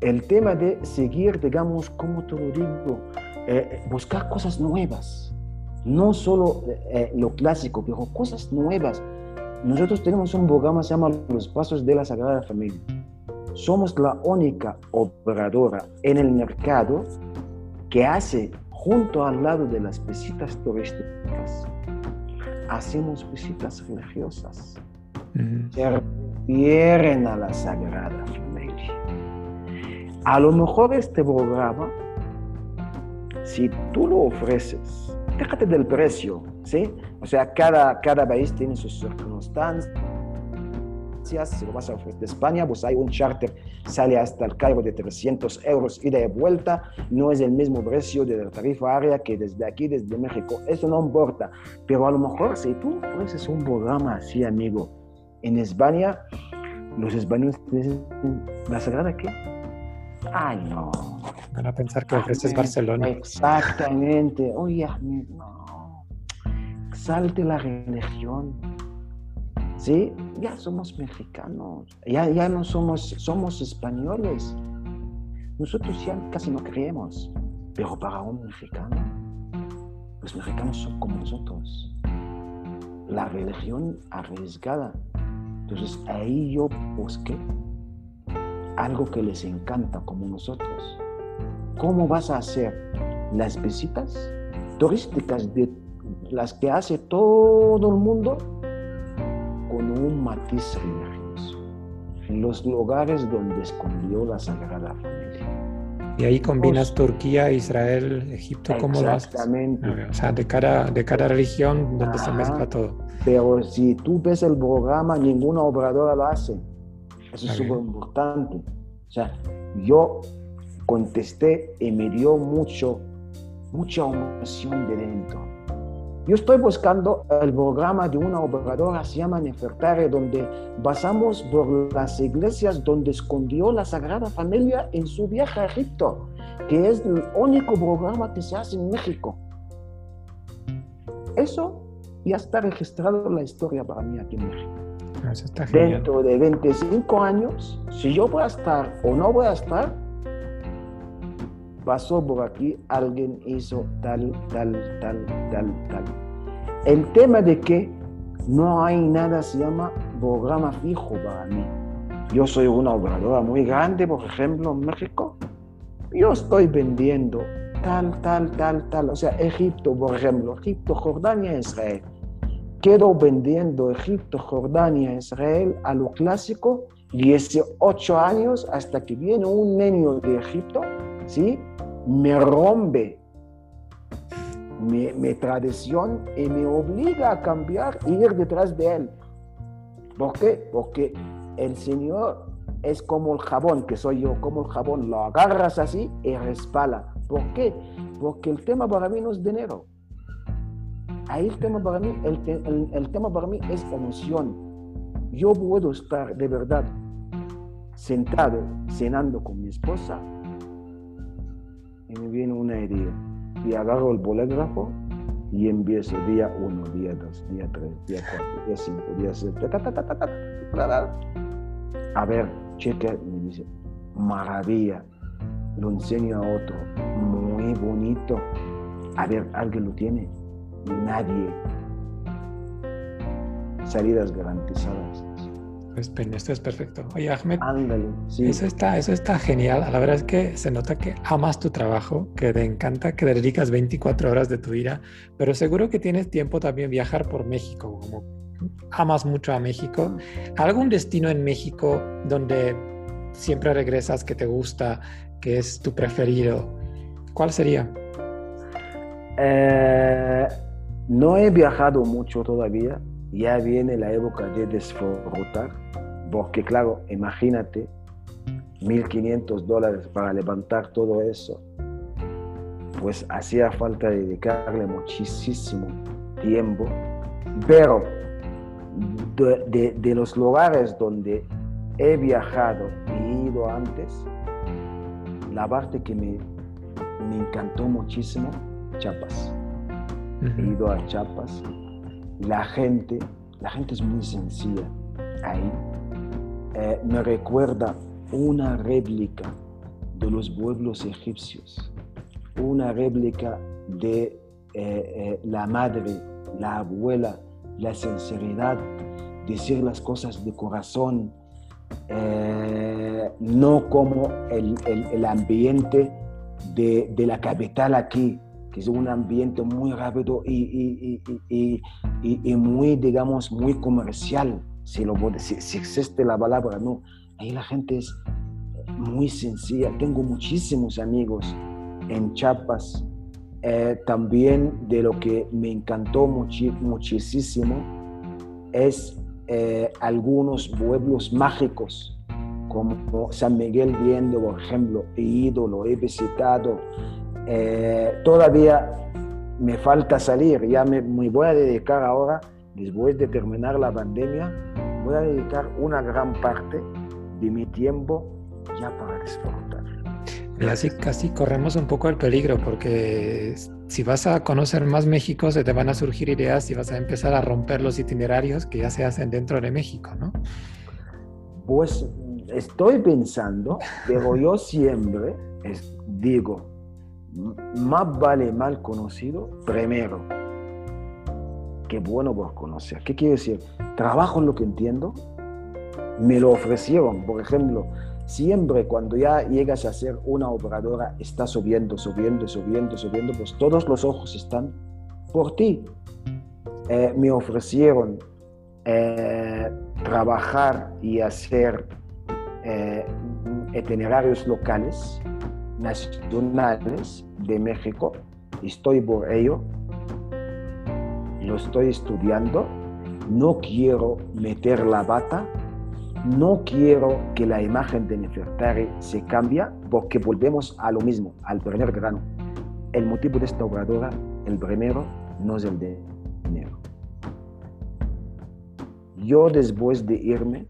el tema de seguir, digamos, como te lo digo, eh, buscar cosas nuevas. No solo eh, lo clásico, pero cosas nuevas. Nosotros tenemos un programa que se llama Los Pasos de la Sagrada Familia. Somos la única operadora en el mercado que hace junto al lado de las visitas turísticas, hacemos visitas religiosas. Se refieren a la Sagrada Familia. A lo mejor este programa, si tú lo ofreces, déjate del precio, ¿sí? O sea, cada, cada país tiene sus circunstancias. Si lo vas a ofrecer de España, pues hay un charter, sale hasta el Cairo de 300 euros ida y vuelta. No es el mismo precio de la tarifa área que desde aquí, desde México. Eso no importa. Pero a lo mejor si tú ofreces un programa así, amigo, en España, los españoles dicen, ¿la Sagrada qué? Ay, no. Van a pensar que ofreces Barcelona. Exactamente. Oye, no salte la religión. ¿Sí? Ya somos mexicanos, ya, ya no somos, somos españoles. Nosotros ya casi no creemos, pero para un mexicano, los mexicanos son como nosotros. La religión arriesgada. Entonces ahí yo busqué algo que les encanta como nosotros. ¿Cómo vas a hacer las visitas turísticas de las que hace todo el mundo con un matiz religioso, en los lugares donde escondió la Sagrada Familia. Y ahí combinas Turquía, Israel, Egipto, ¿cómo lo haces? Exactamente. O sea, de cada, de cada religión donde se mezcla todo. Pero si tú ves el programa, ninguna obradora lo hace. Eso es súper importante. O sea, yo contesté y me dio mucho, mucha emoción de dentro yo estoy buscando el programa de una operadora, se llama Nefertare, donde pasamos por las iglesias donde escondió la Sagrada Familia en su viaje a Egipto, que es el único programa que se hace en México. Eso ya está registrado en la historia para mí aquí en México. Está Dentro de 25 años, si yo voy a estar o no voy a estar, pasó por aquí, alguien hizo tal, tal, tal, tal, tal. El tema de que no hay nada, se llama programa fijo para mí. Yo soy una operadora muy grande, por ejemplo, en México. Yo estoy vendiendo tal, tal, tal, tal. O sea, Egipto, por ejemplo, Egipto, Jordania, Israel. Quedo vendiendo Egipto, Jordania, Israel a lo clásico 18 años hasta que viene un niño de Egipto, ¿sí? Me rompe mi, tradición y me obliga a cambiar e ir detrás de él. ¿Por qué? Porque el Señor es como el jabón, que soy yo, como el jabón, lo agarras así y respala. ¿Por qué? Porque el tema para mí no es dinero. Ahí el tema para mí, el, el tema para mí es emoción. Yo puedo estar de verdad sentado cenando con mi esposa y me viene una idea. Y agarro el bolígrafo y empiezo día 1, día 2, día 3, día 4, día 5, día 6. A ver, cheque, me dice, maravilla. Lo enseño a otro, muy bonito. A ver, ¿alguien lo tiene? Nadie. Salidas garantizadas. Esto es perfecto. Oye, Ahmed, Ándale, sí. eso, está, eso está genial. La verdad es que se nota que amas tu trabajo, que te encanta, que dedicas 24 horas de tu vida, pero seguro que tienes tiempo también viajar por México, como amas mucho a México. ¿Algún destino en México donde siempre regresas, que te gusta, que es tu preferido? ¿Cuál sería? Eh, no he viajado mucho todavía, ya viene la época de disfrutar, porque claro, imagínate, 1.500 dólares para levantar todo eso, pues hacía falta dedicarle muchísimo tiempo, pero de, de, los lugares donde he viajado y ido antes, la parte que me, me encantó muchísimo, Chiapas. He ido a Chiapas la gente, la gente es muy sencilla ahí. Eh, me recuerda una réplica de los pueblos egipcios, una réplica de eh, eh, la madre, la abuela, la sinceridad, decir las cosas de corazón, no como el, ambiente de, de, la capital aquí, es un ambiente muy rápido y, y, y muy, digamos, muy comercial, si, lo, si, si existe la palabra, no. Ahí la gente es muy sencilla. Tengo muchísimos amigos en Chiapas. Eh, también de lo que me encantó muchísimo es eh, algunos pueblos mágicos, como San Miguel Viendo, por ejemplo, he ido, lo he visitado, eh, todavía me falta salir, ya me, voy a dedicar ahora, después de terminar la pandemia, voy a dedicar una gran parte de mi tiempo ya para disfrutar. Casi, casi corremos un poco el peligro porque si vas a conocer más México se te van a surgir ideas y vas a empezar a romper los itinerarios que ya se hacen dentro de México, ¿no? Pues estoy pensando, pero yo siempre digo, más vale mal conocido primero que bueno por conocer. ¿Qué quiere decir? Trabajo en lo que entiendo, me lo ofrecieron. Por ejemplo, siempre cuando ya llegas a ser una operadora, está subiendo, subiendo, subiendo, subiendo, pues todos los ojos están por ti. Eh, me ofrecieron eh, trabajar y hacer eh, itinerarios locales nacionales de México. Estoy por ello. Lo estoy estudiando. No quiero meter la bata. No quiero que la imagen de Nefertari se cambie porque volvemos a lo mismo, al primer grano. El motivo de esta obradora, el primero, no es el de dinero. Yo después de irme,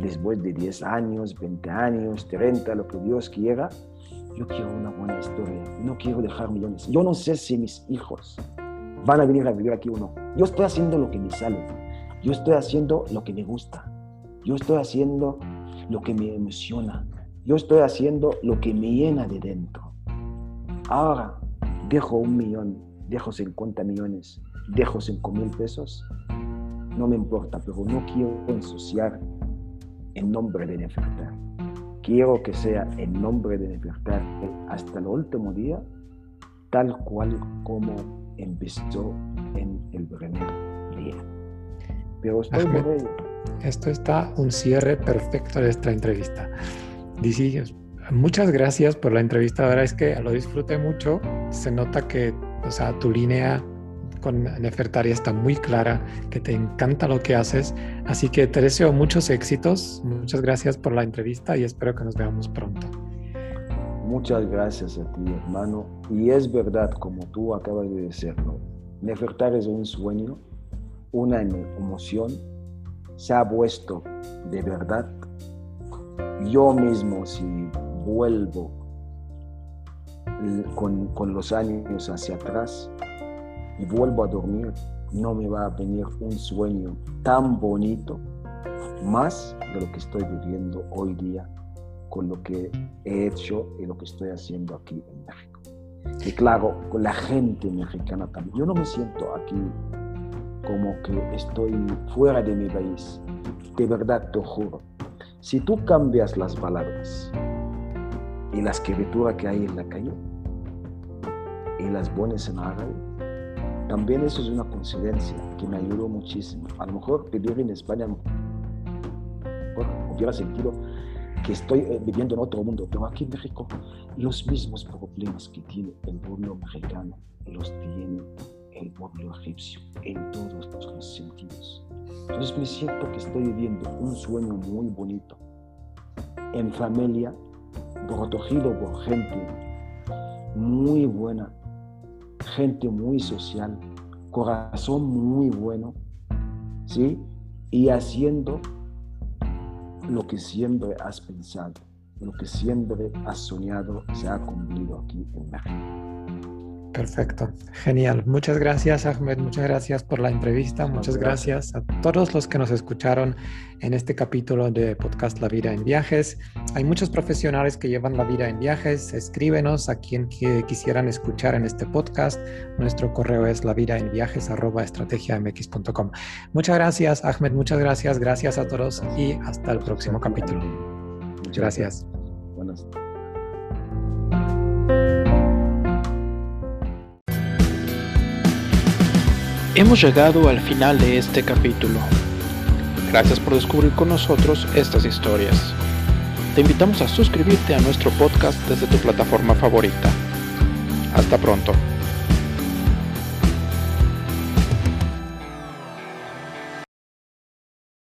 después de 10 años, 20 años, 30, lo que Dios quiera, yo quiero una buena historia, no quiero dejar millones. Yo no sé si mis hijos van a venir a vivir aquí o no. Yo estoy haciendo lo que me sale, yo estoy haciendo lo que me gusta, yo estoy haciendo lo que me emociona, yo estoy haciendo lo que me llena de dentro. Ahora dejo un millón, dejo 50 millones, dejo 5 mil pesos, no me importa, pero no quiero ensuciar en nombre de Nefertari quiero que sea en nombre de libertad hasta el último día, tal cual como empezó en el primer día. Pero estoy Esto está un cierre perfecto de esta entrevista. Dice, muchas gracias por la entrevista. La verdad es que lo disfruté mucho. Se nota que, o sea, tu línea con Nefertari está muy clara, que te encanta lo que haces. Así que te deseo muchos éxitos. Muchas gracias por la entrevista y espero que nos veamos pronto. Muchas gracias a ti, hermano. Y es verdad, como tú acabas de decirlo, Nefertari es un sueño, una emoción, se ha puesto de verdad. Yo mismo, si vuelvo con, con los años hacia atrás, y vuelvo a dormir, no me va a venir un sueño tan bonito, más de lo que estoy viviendo hoy día con lo que he hecho y lo que estoy haciendo aquí en México. Y claro, con la gente mexicana también. Yo no me siento aquí como que estoy fuera de mi país. De verdad, te juro. Si tú cambias las palabras y la escritura que hay en la calle y las pones en árabe, también eso es una coincidencia que me ayudó muchísimo. A lo mejor vivir en España hubiera sentido que estoy eh, viviendo en otro mundo, pero aquí en México los mismos problemas que tiene el pueblo mexicano los tiene el pueblo egipcio en todos los sentidos. Entonces me siento que estoy viviendo un sueño muy bonito, en familia, protegido por gente muy buena, gente muy social, corazón muy bueno, ¿sí? Y haciendo lo que siempre has pensado, lo que siempre has soñado se ha cumplido aquí en México. Perfecto, genial. Muchas gracias Ahmed, muchas gracias por la entrevista, muchas gracias a todos los que nos escucharon en este capítulo de podcast La vida en viajes. Hay muchos profesionales que llevan la vida en viajes, escríbenos a quien que quisieran escuchar en este podcast. Nuestro correo es lavidaenviajes@estrategiamx.com. Muchas gracias Ahmed, muchas gracias, gracias a todos y hasta el próximo capítulo. Muchas gracias. Buenas. Hemos llegado al final de este capítulo. Gracias por descubrir con nosotros estas historias. Te invitamos a suscribirte a nuestro podcast desde tu plataforma favorita. Hasta pronto.